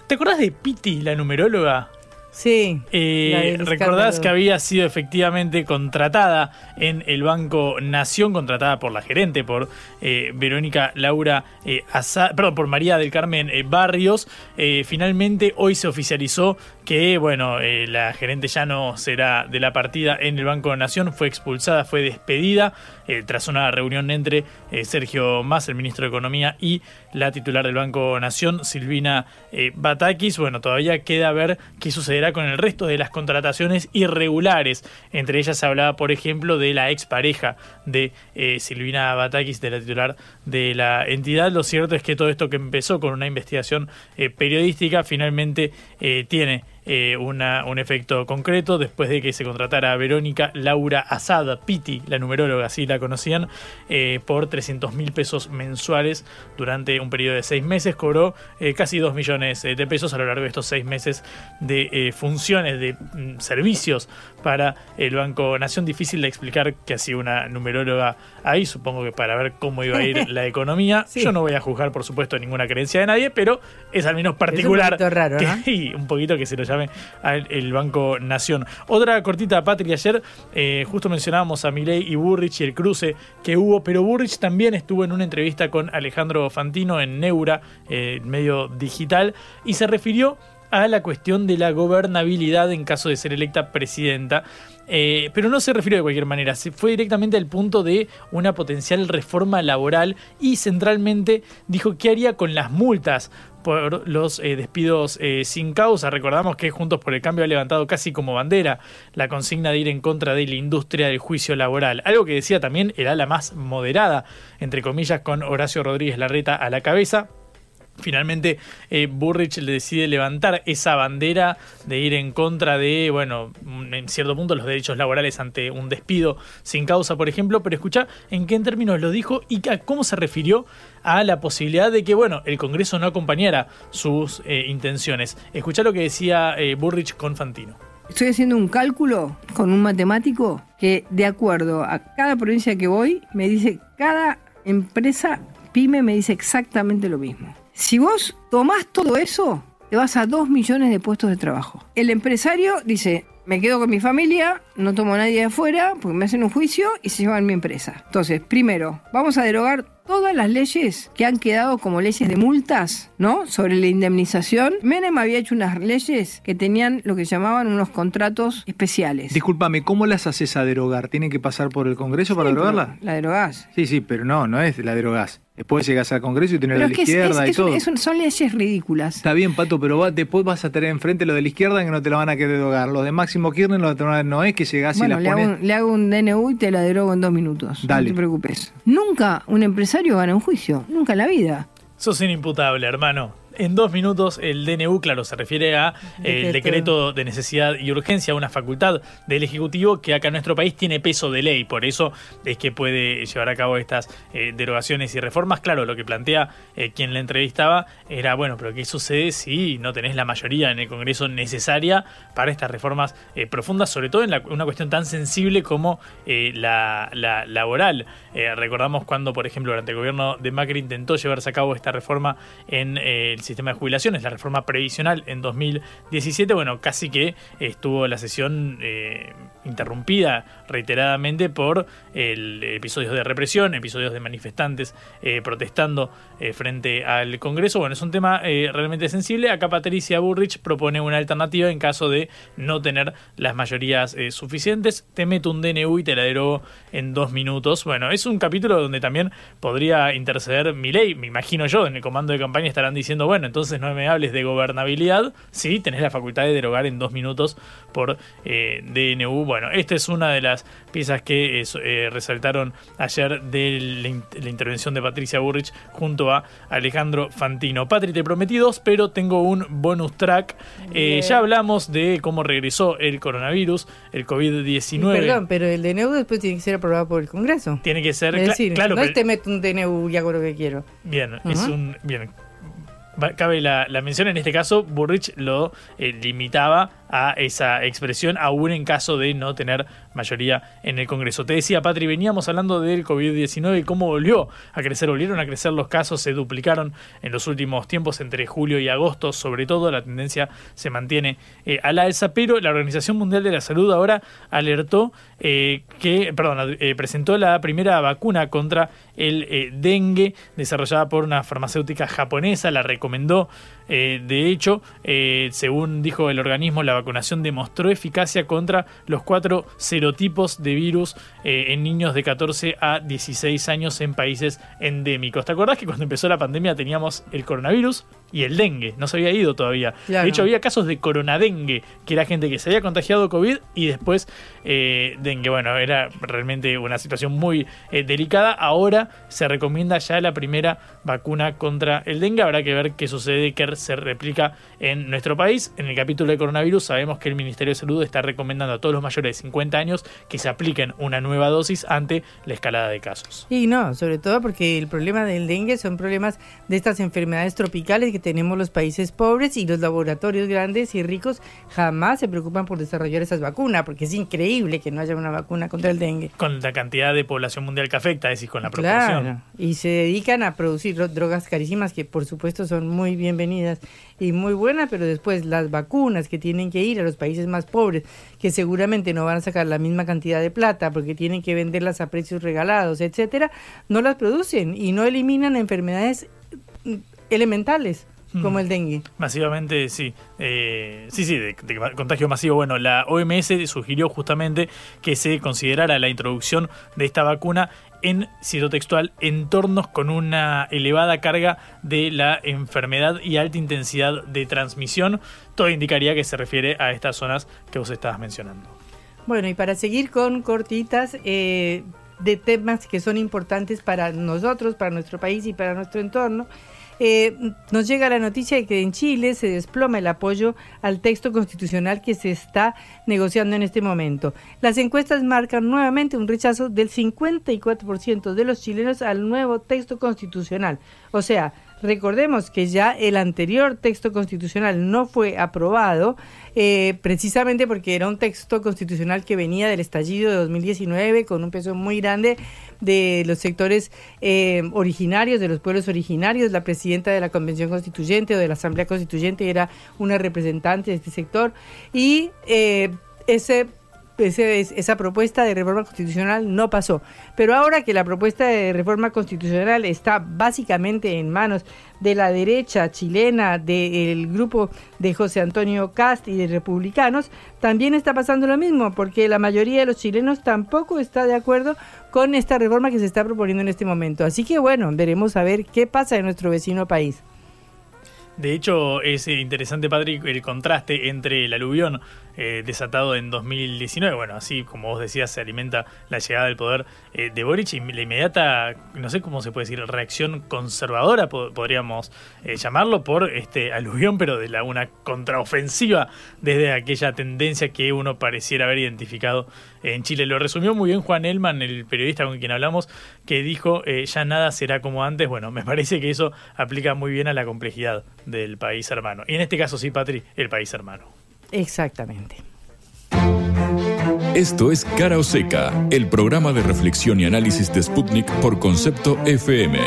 ¿Te acordás de Piti, la numeróloga? Sí. Eh, ¿Recordás que había sido efectivamente contratada en el Banco Nación, contratada por la gerente, por eh, Verónica Laura eh, perdón, por María del Carmen eh, Barrios? finalmente hoy se oficializó que, bueno, la gerente ya no será de la partida en el Banco Nación, fue expulsada, fue despedida tras una reunión entre Sergio Más, el ministro de Economía, y la titular del Banco Nación, Silvina Batakis. Bueno, todavía queda ver qué sucederá con el resto de las contrataciones irregulares. Entre ellas se hablaba, por ejemplo, de la expareja de eh, Silvina Batakis, de la titular de la entidad. Lo cierto es que todo esto que empezó con una investigación eh, periodística finalmente eh, tiene eh, una, un efecto concreto después de que se contratara a Verónica Laura Asada Piti, la numeróloga, así la conocían, eh, por 300 mil pesos mensuales durante un periodo de seis meses. Cobró eh, casi 2 millones de pesos a lo largo de estos seis meses de funciones, de mm, servicios para el Banco Nación. Difícil de explicar que hacía una numeróloga ahí, supongo que para ver cómo iba a ir la economía. Sí. Yo no voy a juzgar, por supuesto, ninguna creencia de nadie, pero es al menos particular. poquito raro, que- ¿no? y un poquito que se lo llame al el Banco Nación. Otra cortita, Patria, ayer eh, justo mencionábamos a Milei y Burrich y el cruce que hubo, pero Burrich también estuvo en una entrevista con Alejandro Fantino en Neura, eh, medio digital, y se refirió a la cuestión de la gobernabilidad en caso de ser electa presidenta. Eh, pero no se refirió de cualquier manera, se fue directamente al punto de una potencial reforma laboral y centralmente dijo qué haría con las multas por los eh, despidos eh, sin causa. Recordamos que Juntos por el Cambio ha levantado casi como bandera la consigna de ir en contra de la industria del juicio laboral. Algo que decía también el ala más moderada, entre comillas, con Horacio Rodríguez Larreta a la cabeza. Finalmente, eh, Burrich le decide levantar esa bandera de ir en contra de, bueno, en cierto punto los derechos laborales ante un despido sin causa, por ejemplo, pero escucha en qué términos lo dijo y a cómo se refirió a la posibilidad de que, bueno, el Congreso no acompañara sus eh, intenciones. Escucha lo que decía eh, Burrich con Fantino. Estoy haciendo un cálculo con un matemático que de acuerdo a cada provincia que voy me dice cada empresa pyme me dice exactamente lo mismo. Si vos tomás todo eso, te vas a 2 millones de puestos de trabajo. El empresario dice, me quedo con mi familia, no tomo a nadie de afuera porque me hacen un juicio y se llevan mi empresa. Entonces, primero, vamos a derogar todas las leyes que han quedado como leyes de multas, ¿no? Sobre la indemnización. Menem había hecho unas leyes que tenían lo que llamaban unos contratos especiales. Discúlpame, ¿cómo las haces a derogar? ¿Tienen que pasar por el Congreso para derogarla? La derogás. Sí, sí, pero no, no es la derogás. Después llegas al Congreso y tenés Pero la es de que la es- izquierda es- y un- todo. es un- son leyes ridículas. Está bien, Pato, pero va- después vas a tener enfrente lo de la izquierda que no te la van a querer derogar. Los de Máximo Kirchner lo de no es que llegás Bueno, y le la hago, pones... un, le hago un DNU y te la derogo en dos minutos. Dale. No te preocupes. Nunca un empresario gana un juicio. Nunca en la vida. Sos inimputable, hermano. En dos minutos el DNU, claro, se refiere a eh, el Decreto. de necesidad y urgencia, una facultad del Ejecutivo que acá en nuestro país tiene peso de ley, por eso es que puede llevar a cabo estas eh, derogaciones y reformas. Claro, lo que plantea eh, quien la entrevistaba era, bueno, pero ¿qué sucede si no tenés la mayoría en el Congreso necesaria para estas reformas profundas, sobre todo en la- una cuestión tan sensible como la, la laboral? Recordamos cuando, por ejemplo, durante el gobierno de Macri intentó llevarse a cabo esta reforma en el sistema de jubilaciones, la reforma previsional en 2017, bueno, casi que estuvo la sesión eh, interrumpida reiteradamente por episodios de represión, episodios de manifestantes eh, protestando eh, frente al Congreso. Bueno, es un tema realmente sensible. Acá Patricia Burrich propone una alternativa en caso de no tener las mayorías suficientes. Te meto un DNU y te la derogo en dos minutos. Bueno, es un capítulo donde también podría interceder mi ley, me imagino yo, en el comando de campaña estarán diciendo, bueno, entonces no me hables de gobernabilidad, sí, tenés la facultad de derogar en dos minutos por eh, DNU. Bueno, esta es una de las piezas que eh, eh, resaltaron ayer de la, in- la intervención de Patricia Burrich junto a Alejandro Fantino. Patri, te prometí dos, pero tengo un bonus track. Eh, ya hablamos de cómo regresó el coronavirus, el COVID-19. Perdón, pero el DNU después tiene que ser aprobado por el Congreso. Tiene que ser, Es claro, no te meto un DNU y hago lo que quiero. Bien, es un. Bien. Cabe la, la mención, en este caso, Burrich lo eh, limitaba a esa expresión, aún en caso de no tener mayoría en el Congreso. Te decía, Patri, veníamos hablando del COVID-19 y cómo volvió a crecer, volvieron a crecer los casos, se duplicaron en los últimos tiempos, entre julio y agosto, sobre todo, la tendencia se mantiene eh, a la alza, pero la Organización Mundial de la Salud ahora alertó eh, que, perdón, eh, presentó la primera vacuna contra el eh, dengue desarrollada por una farmacéutica japonesa, la recomendó. Eh, de hecho, eh, según dijo el organismo, la vacunación demostró eficacia contra los cuatro serotipos de virus eh, en niños de 14 a 16 años en países endémicos. ¿Te acordás que cuando empezó la pandemia teníamos el coronavirus y el dengue? No se había ido todavía. De hecho, había casos de coronadengue, que era gente que se había contagiado COVID y después eh, dengue. Bueno, era realmente una situación muy eh, delicada. Ahora se recomienda ya la primera vacuna contra el dengue. Habrá que ver qué sucede, qué se replica en nuestro país. En el capítulo de coronavirus sabemos que el Ministerio de Salud está recomendando a todos los mayores de 50 años que se apliquen una nueva dosis ante la escalada de casos. Y no, sobre todo porque el problema del dengue son problemas de estas enfermedades tropicales que tenemos los países pobres y los laboratorios grandes y ricos jamás se preocupan por desarrollar esas vacunas, porque es increíble que no haya una vacuna contra el dengue. Con la cantidad de población mundial que afecta, es decir, con la proporción. Claro, y se dedican a producir drogas carísimas que por supuesto son muy bienvenidas y muy buenas, pero después las vacunas que tienen que ir a los países más pobres, que seguramente no van a sacar la misma cantidad de plata porque tienen que venderlas a precios regalados, etcétera, no las producen y no eliminan enfermedades elementales como el dengue. Masivamente, sí. Eh, sí, sí, de, contagio masivo. Bueno, la OMS sugirió justamente que se considerara la introducción de esta vacuna en, cito textual, entornos con una elevada carga de la enfermedad y alta intensidad de transmisión. Todo indicaría que se refiere a estas zonas que vos estabas mencionando. Bueno, y para seguir con cortitas, eh, de temas que son importantes para nosotros, para nuestro país y para nuestro entorno, eh, nos llega la noticia de que en Chile se desploma el apoyo al texto constitucional que se está negociando en este momento. Las encuestas marcan nuevamente un rechazo del 54% de los chilenos al nuevo texto constitucional. O sea, Recordemos que ya el anterior texto constitucional no fue aprobado eh, precisamente porque era un texto constitucional que venía del estallido de 2019 con un peso muy grande de los sectores eh, originarios, de los pueblos originarios. La presidenta de la Convención Constituyente o de la Asamblea Constituyente era una representante de este sector y eh, ese esa propuesta de reforma constitucional no pasó. Pero ahora que la propuesta de reforma constitucional está básicamente en manos de la derecha chilena, del grupo de José Antonio Cast y de republicanos, también está pasando lo mismo, porque la mayoría de los chilenos tampoco está de acuerdo con esta reforma que se está proponiendo en este momento. Así que bueno, veremos a ver qué pasa en nuestro vecino país. De hecho, es interesante, Patrick, el contraste entre el aluvión eh, desatado en 2019. Bueno, así como vos decías, se alimenta la llegada del poder eh, de Boric y la inmediata, no sé cómo se puede decir, reacción conservadora, podríamos eh, llamarlo, por este aluvión, pero de la, una contraofensiva desde aquella tendencia que uno pareciera haber identificado en Chile. Lo resumió muy bien Juan Elman, el periodista con quien hablamos, que dijo, ya nada será como antes. Bueno, me parece que eso aplica muy bien a la complejidad del país hermano. Y en este caso sí, Patri, el país hermano. Exactamente. Esto es Cara o Seca, el programa de reflexión y análisis de Sputnik por concepto FM.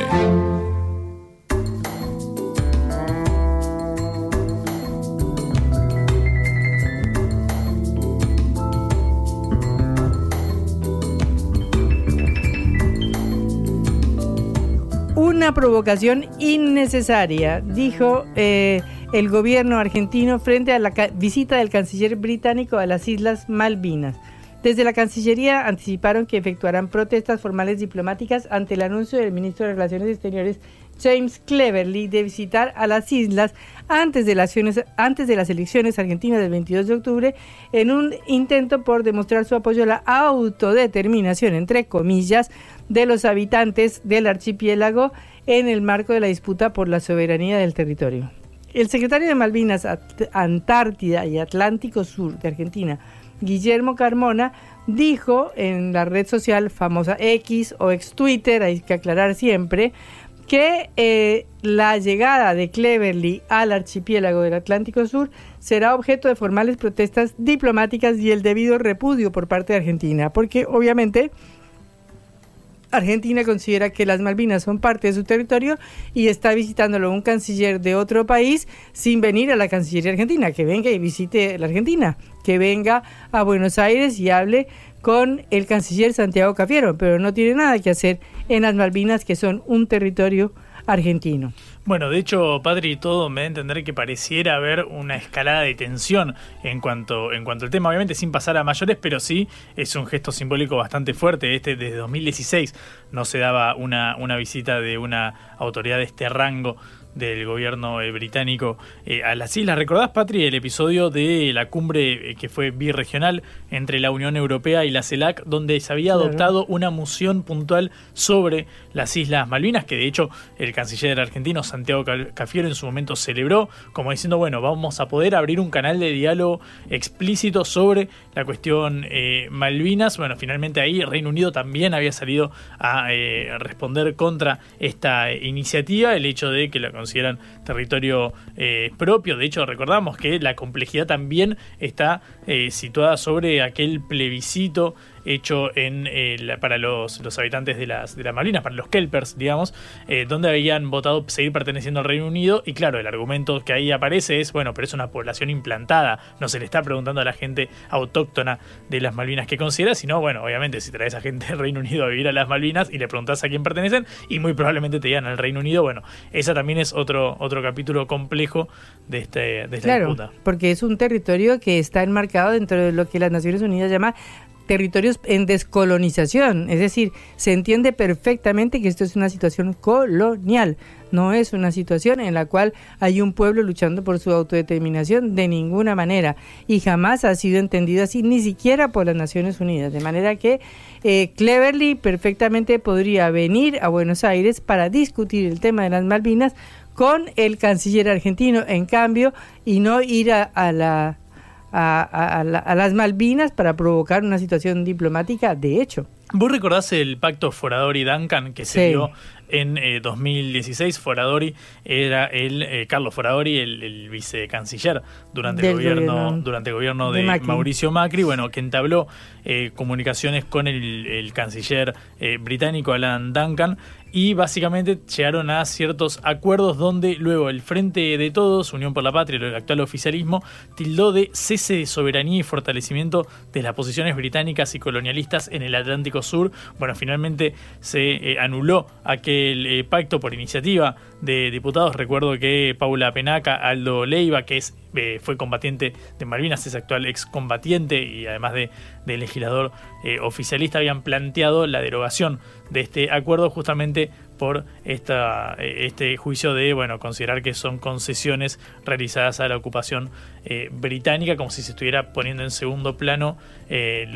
Una provocación innecesaria, dijo eh, el gobierno argentino frente a la visita del canciller británico a las Islas Malvinas. Desde la Cancillería anticiparon que efectuarán protestas formales diplomáticas ante el anuncio del ministro de Relaciones Exteriores James Cleverly de visitar a las islas antes de las, antes de las elecciones argentinas del 22 de octubre en un intento por demostrar su apoyo a la autodeterminación, entre comillas, de los habitantes del archipiélago en el marco de la disputa por la soberanía del territorio. El secretario de Malvinas, Antártida y Atlántico Sur de Argentina, Guillermo Carmona, dijo en la red social famosa X o ex Twitter, hay que aclarar siempre, que eh, la llegada de Cleverly al archipiélago del Atlántico Sur será objeto de formales protestas diplomáticas y el debido repudio por parte de Argentina, porque obviamente Argentina considera que las Malvinas son parte de su territorio y está visitándolo un canciller de otro país sin venir a la Cancillería Argentina, que venga y visite la Argentina, que venga a Buenos Aires y hable con el canciller Santiago Cafiero, pero no tiene nada que hacer en las Malvinas, que son un territorio argentino. Bueno, de hecho, Padre y todo me da a entender que pareciera haber una escalada de tensión en cuanto, en cuanto al tema, obviamente sin pasar a mayores, pero sí es un gesto simbólico bastante fuerte. Este desde 2016 no se daba una, una visita de una autoridad de este rango del gobierno eh, británico eh, a las islas. ¿Recordás, Patri, el episodio de la cumbre eh, que fue birregional entre la Unión Europea y la CELAC, donde se había adoptado una moción puntual sobre las Islas Malvinas, que de hecho el canciller argentino Santiago Cafiero en su momento celebró, como diciendo, bueno, vamos a poder abrir un canal de diálogo explícito sobre la cuestión Malvinas. Bueno, finalmente ahí Reino Unido también había salido a responder contra esta iniciativa, el hecho de que la consideran territorio eh, propio. De hecho, recordamos que la complejidad también está eh, situada sobre aquel plebiscito hecho en, eh, para los, los, habitantes de las, de las Malvinas, para los Kelpers, digamos, eh, donde habían votado seguir perteneciendo al Reino Unido. Y claro, el argumento que ahí aparece es, bueno, pero es una población implantada, no se le está preguntando a la gente autóctona de las Malvinas qué considera, sino, bueno, obviamente si traes a gente del Reino Unido a vivir a las Malvinas y le preguntas a quién pertenecen, y muy probablemente te digan al Reino Unido, bueno, esa también es otro, otro capítulo complejo de, este, de esta claro, Porque es un territorio que está enmarcado dentro de lo que las Naciones Unidas llama territorios en descolonización, es decir, se entiende perfectamente que esto es una situación colonial, no es una situación en la cual hay un pueblo luchando por su autodeterminación de ninguna manera. Y jamás ha sido entendido así, ni siquiera por las Naciones Unidas, de manera que eh, Cleverly perfectamente podría venir a Buenos Aires para discutir el tema de las Malvinas con el canciller argentino, en cambio, y no ir a la a, las Malvinas para provocar una situación diplomática de hecho. ¿Vos recordás el pacto Foradori-Duncan que se dio en 2016? Eh, Foradori era el eh, Carlos Foradori, el, vicecanciller durante el gobierno, durante el gobierno de, Mauricio Macri, bueno, que entabló eh, comunicaciones con el, el canciller británico Alan Duncan y básicamente llegaron a ciertos acuerdos donde luego el Frente de Todos, Unión por la Patria, el actual oficialismo, tildó de cese de soberanía y fortalecimiento de las posiciones británicas y colonialistas en el Atlántico Sur. Bueno, finalmente se eh, anuló aquel eh, pacto por iniciativa de diputados. Recuerdo que Paula Penaca, Aldo Leiva, que es, eh, fue combatiente de Malvinas, es actual excombatiente y además de, legislador oficialista, habían planteado la derogación de este acuerdo justamente por esta, este juicio de bueno considerar que son concesiones realizadas a la ocupación eh, británica como si se estuviera poniendo en segundo plano eh,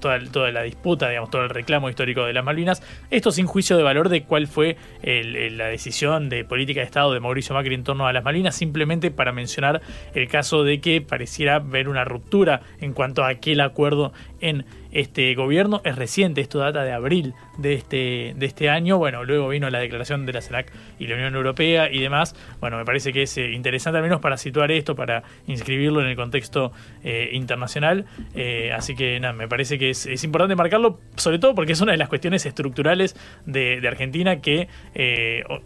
toda, la disputa digamos todo el reclamo histórico de las Malvinas. Esto sin juicio de valor de cuál fue la decisión de política de Estado de Mauricio Macri en torno a las Malvinas simplemente para mencionar el caso de que pareciera ver una ruptura en cuanto a aquel acuerdo en este gobierno es reciente, esto data de abril de este, de este año. Bueno, luego vino la declaración de la CELAC y la Unión Europea y demás. Bueno, me parece que es eh, interesante al menos para situar esto, para inscribirlo en el contexto eh, internacional. Eh, así que nada, me parece que es, importante marcarlo, sobre todo porque es una de las cuestiones estructurales de, Argentina que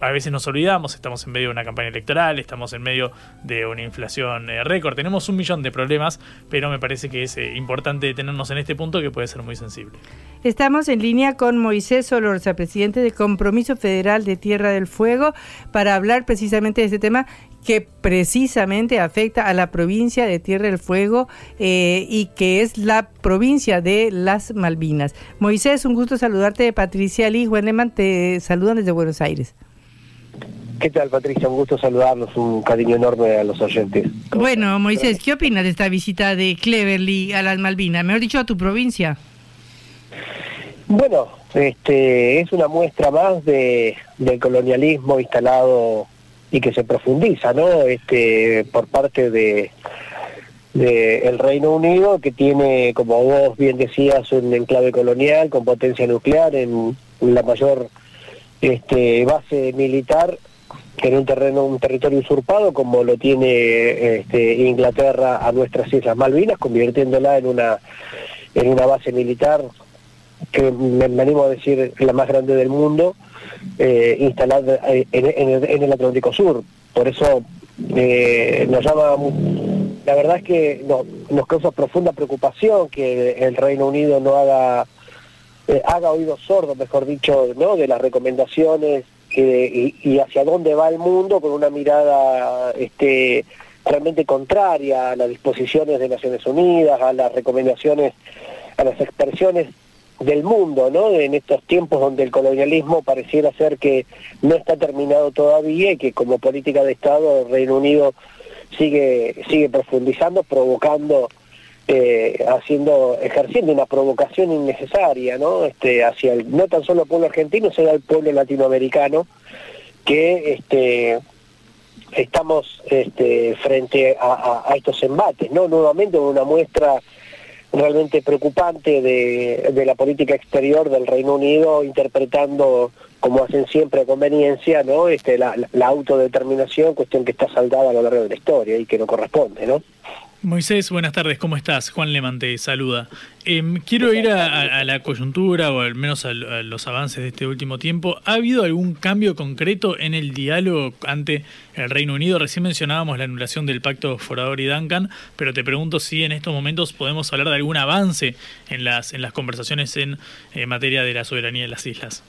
a veces nos olvidamos. Estamos en medio de una campaña electoral, estamos en medio de una inflación récord, tenemos un millón de problemas, pero me parece que es importante tenernos en este punto que puede ser muy sensible. Estamos en línea con Moisés Solorza, presidente de Compromiso Federal de Tierra del Fuego, para hablar precisamente de este tema que precisamente afecta a la provincia de Tierra del Fuego eh, y que es la provincia de las Malvinas. Moisés, un gusto saludarte. Patricia Lee Wendeman te saludan desde Buenos Aires. ¿Qué tal, Patricia? Un gusto saludarlos, un cariño enorme a los oyentes. Bueno, Moisés, ¿qué opinas de esta visita de Cleverly a las Malvinas? Mejor dicho, a tu provincia. Bueno, este, es una muestra más de, del colonialismo instalado y que se profundiza, ¿no? Este, por parte de, el Reino Unido, que tiene, como vos bien decías, un enclave colonial con potencia nuclear en la mayor este, base militar en un terreno, un territorio usurpado como lo tiene este, Inglaterra a nuestras Islas Malvinas, convirtiéndola en una en una base militar que me, animo a decir la más grande del mundo, eh, instalada en, el, Atlántico Sur. Por eso eh, nos llama, la verdad es que nos causa profunda preocupación que el Reino Unido no haga, eh, haga oídos sordos, mejor dicho, ¿no? de las recomendaciones y, y hacia dónde va el mundo con una mirada este, realmente contraria a las disposiciones de Naciones Unidas, a las recomendaciones, a las expresiones del mundo, ¿no? En estos tiempos donde el colonialismo pareciera ser que no está terminado todavía y que como política de Estado el Reino Unido sigue sigue profundizando, provocando eh, haciendo ejerciendo una provocación innecesaria, ¿no? Este hacia el, no tan solo el pueblo argentino, sino el pueblo latinoamericano que este estamos este, frente a, estos embates, ¿no? Nuevamente una muestra realmente preocupante de, la política exterior del Reino Unido interpretando como hacen siempre a conveniencia, ¿no? La, la autodeterminación, cuestión que está saldada a lo largo de la historia y que no corresponde, ¿no? Moisés, buenas tardes, ¿cómo estás? Juan Leman te saluda. Em, quiero ir a, la coyuntura o al menos a, los avances de este último tiempo. ¿Ha habido algún cambio concreto en el diálogo ante el Reino Unido? Recién mencionábamos la anulación del pacto Forador y Duncan, pero te pregunto si en estos momentos podemos hablar de algún avance en las, en las conversaciones en eh, materia de la soberanía de las islas.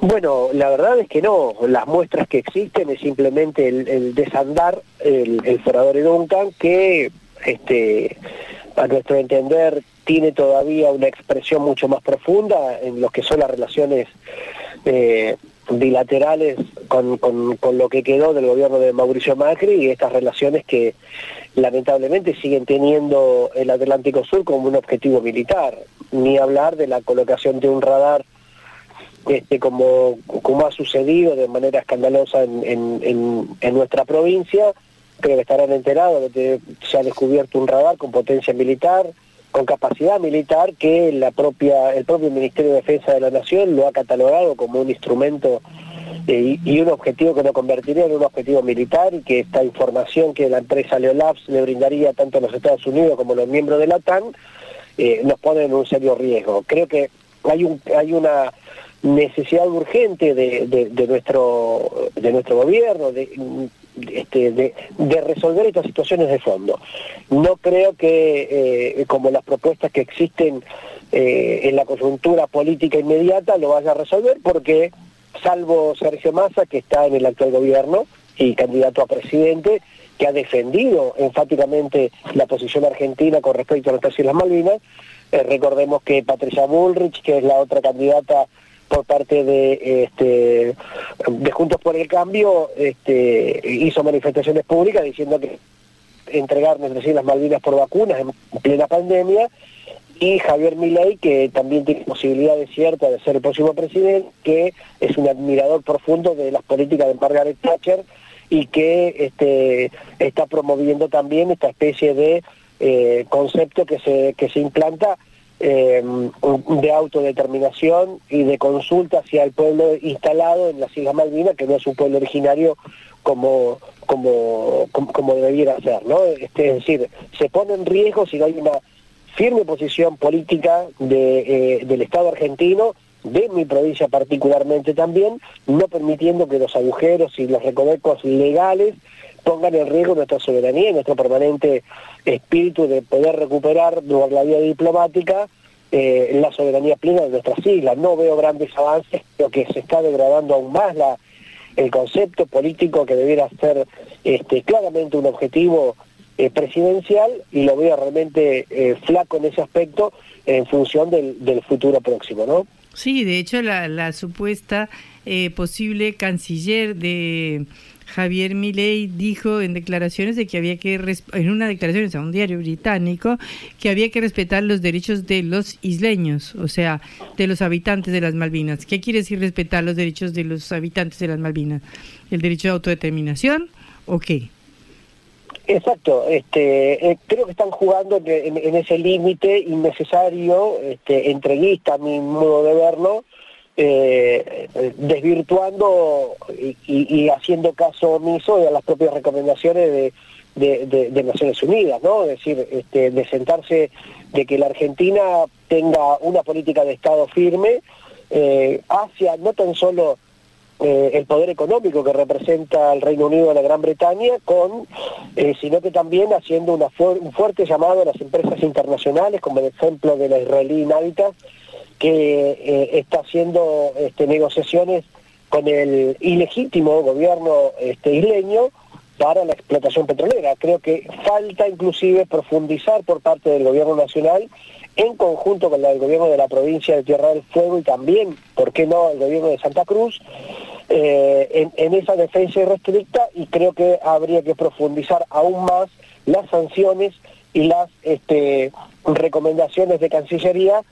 Bueno, la verdad es que no. Las muestras que existen es simplemente el, desandar el, el Forador y Duncan, que este, a nuestro entender tiene todavía una expresión mucho más profunda en lo que son las relaciones eh, bilaterales con, con, lo que quedó del gobierno de Mauricio Macri y estas relaciones que lamentablemente siguen teniendo el Atlántico Sur como un objetivo militar, ni hablar de la colocación de un radar este, como, como ha sucedido de manera escandalosa en, en, nuestra provincia. Creo que estarán enterados de que se ha descubierto un radar con potencia militar, con capacidad militar, que la propia, el propio Ministerio de Defensa de la Nación lo ha catalogado como un instrumento eh, y, un objetivo que lo convertiría en un objetivo militar y que esta información que la empresa Leolabs le brindaría tanto a los Estados Unidos como a los miembros de la OTAN eh, nos pone en un serio riesgo. Creo que hay, un, hay una necesidad urgente de, de, nuestro de nuestro gobierno de, este, de, de, resolver estas situaciones de fondo. No creo que, eh, como las propuestas que existen eh, en la coyuntura política inmediata, lo vaya a resolver, porque, salvo Sergio Massa, que está en el actual gobierno y candidato a presidente, que ha defendido enfáticamente la posición argentina con respecto a las Islas Malvinas, eh, recordemos que Patricia Bullrich, que es la otra candidata por parte de este Juntos por el Cambio este, hizo manifestaciones públicas diciendo que entregar nuestras las Malvinas por vacunas en plena pandemia y Javier Milei que también tiene posibilidades ciertas de ser el próximo presidente que es un admirador profundo de las políticas de Margaret Thatcher y que este, está promoviendo también esta especie de eh, concepto que se, que se implanta eh, de autodeterminación y de consulta hacia el pueblo instalado en las Islas Malvinas, que no es un pueblo originario como, como, como, debiera ser. ¿no? Este, es decir, se pone en riesgo si no hay una firme posición política eh, del Estado argentino, de mi provincia particularmente también, no permitiendo que los agujeros y los recovecos legales pongan en riesgo nuestra soberanía y nuestro permanente espíritu de poder recuperar por la vía diplomática eh, la soberanía plena de nuestras islas. No veo grandes avances, creo que se está degradando aún más el concepto político que debiera ser este, claramente un objetivo eh, presidencial y lo veo realmente eh, flaco en ese aspecto en función del, futuro próximo, ¿no? Sí, de hecho la supuesta posible canciller de Javier Milei dijo en declaraciones de que había que en una declaración a un diario británico que había que respetar los derechos de los isleños, o sea, de los habitantes de las Malvinas. ¿Qué quiere decir respetar los derechos de los habitantes de las Malvinas? ¿El derecho de autodeterminación o qué? Exacto, este, eh, creo que están jugando en, ese límite innecesario, este, entreguista a mi modo de verlo, eh, desvirtuando y, haciendo caso omiso a las propias recomendaciones de, Naciones Unidas, ¿no? Es decir, este, de sentarse, de que la Argentina tenga una política de Estado firme eh, hacia no tan solo eh, el poder económico que representa el Reino Unido de la Gran Bretaña, sino que también haciendo un fuerte llamado a las empresas internacionales, como el ejemplo de la israelí Navitas, que eh, está haciendo este, negociaciones con el ilegítimo gobierno este, isleño para la explotación petrolera. Creo que falta inclusive profundizar por parte del gobierno nacional en conjunto con el gobierno de la provincia de Tierra del Fuego y también, ¿por qué no?, el gobierno de Santa Cruz, eh, en, esa defensa irrestricta y creo que habría que profundizar aún más las sanciones y las este, recomendaciones de Cancillería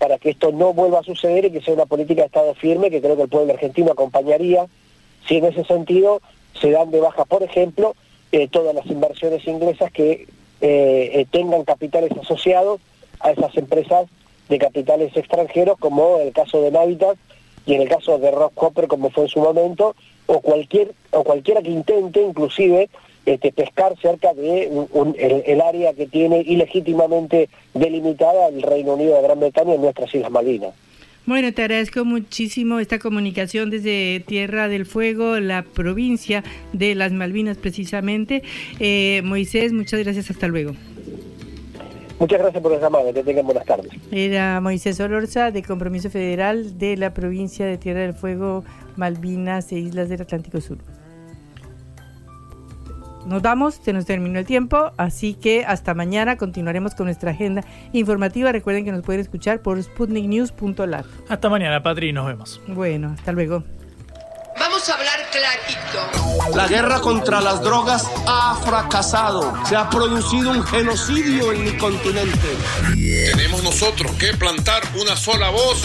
para que esto no vuelva a suceder y que sea una política de Estado firme que creo que el pueblo argentino acompañaría. Si en ese sentido se dan de baja, por ejemplo, eh, todas las inversiones inglesas que eh, tengan capitales asociados a esas empresas de capitales extranjeros, como el caso de Navitas y en el caso de Rock Copper, como fue en su momento, o cualquier o cualquiera que intente, inclusive, este, pescar cerca de el, área que tiene ilegítimamente delimitada el Reino Unido de Gran Bretaña en nuestras Islas Malvinas. Bueno, te agradezco muchísimo esta comunicación desde Tierra del Fuego, la provincia de las Malvinas precisamente. Eh, Moisés, muchas gracias, hasta luego. Muchas gracias por la llamada, que tengan buenas tardes. Era Moisés Olorza, de Compromiso Federal de la provincia de Tierra del Fuego, Malvinas e Islas del Atlántico Sur. Nos vamos, se nos terminó el tiempo, así que hasta mañana continuaremos con nuestra agenda informativa. Recuerden que nos pueden escuchar por sputniknews.lat. Hasta mañana, Patri, nos vemos. Bueno, hasta luego. Vamos a hablar clarito. La guerra contra las drogas ha fracasado. Se ha producido un genocidio en mi continente. Tenemos nosotros que plantar una sola voz,